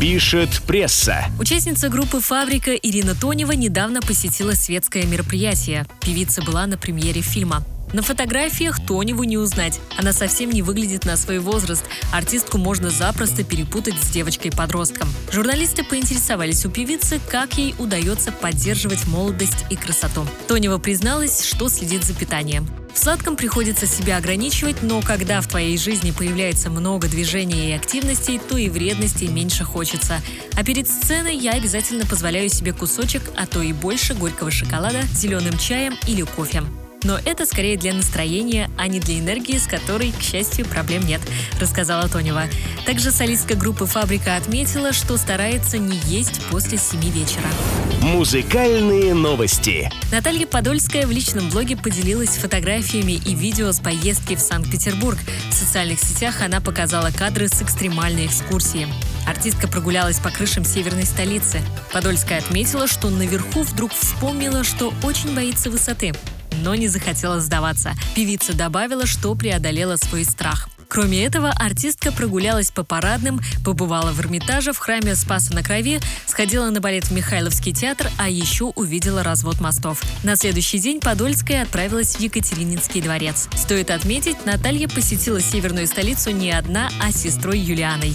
Пишет пресса. Участница группы «Фабрика» Ирина Тонева недавно посетила светское мероприятие. Певица была на премьере фильма. На фотографиях Тоневу не узнать. Она совсем не выглядит на свой возраст. Артистку можно запросто перепутать с девочкой-подростком. Журналисты поинтересовались у певицы, как ей удается поддерживать молодость и красоту. Тонева призналась, что следит за питанием. В сладком приходится себя ограничивать, но когда в твоей жизни появляется много движения и активностей, то и вредностей меньше хочется. А перед сценой я обязательно позволяю себе кусочек, а то и больше горького шоколада, зеленым чаем или кофе. Но это скорее для настроения, а не для энергии, с которой, к счастью, проблем нет, рассказала Тонева. Также солистка группы «Фабрика» отметила, что старается не есть после семи вечера. Музыкальные новости. Наталья Подольская в личном блоге поделилась фотографиями и видео с поездки в Санкт-Петербург. В социальных сетях она показала кадры с экстремальной экскурсии. Артистка прогулялась по крышам северной столицы. Подольская отметила, что наверху вдруг вспомнила, что очень боится высоты но не захотела сдаваться. Певица добавила, что преодолела свой страх. Кроме этого, артистка прогулялась по парадным, побывала в Эрмитаже, в храме Спаса на Крови, сходила на балет в Михайловский театр, а еще увидела развод мостов. На следующий день Подольская отправилась в Екатерининский дворец. Стоит отметить, Наталья посетила северную столицу не одна, а с сестрой Юлианой.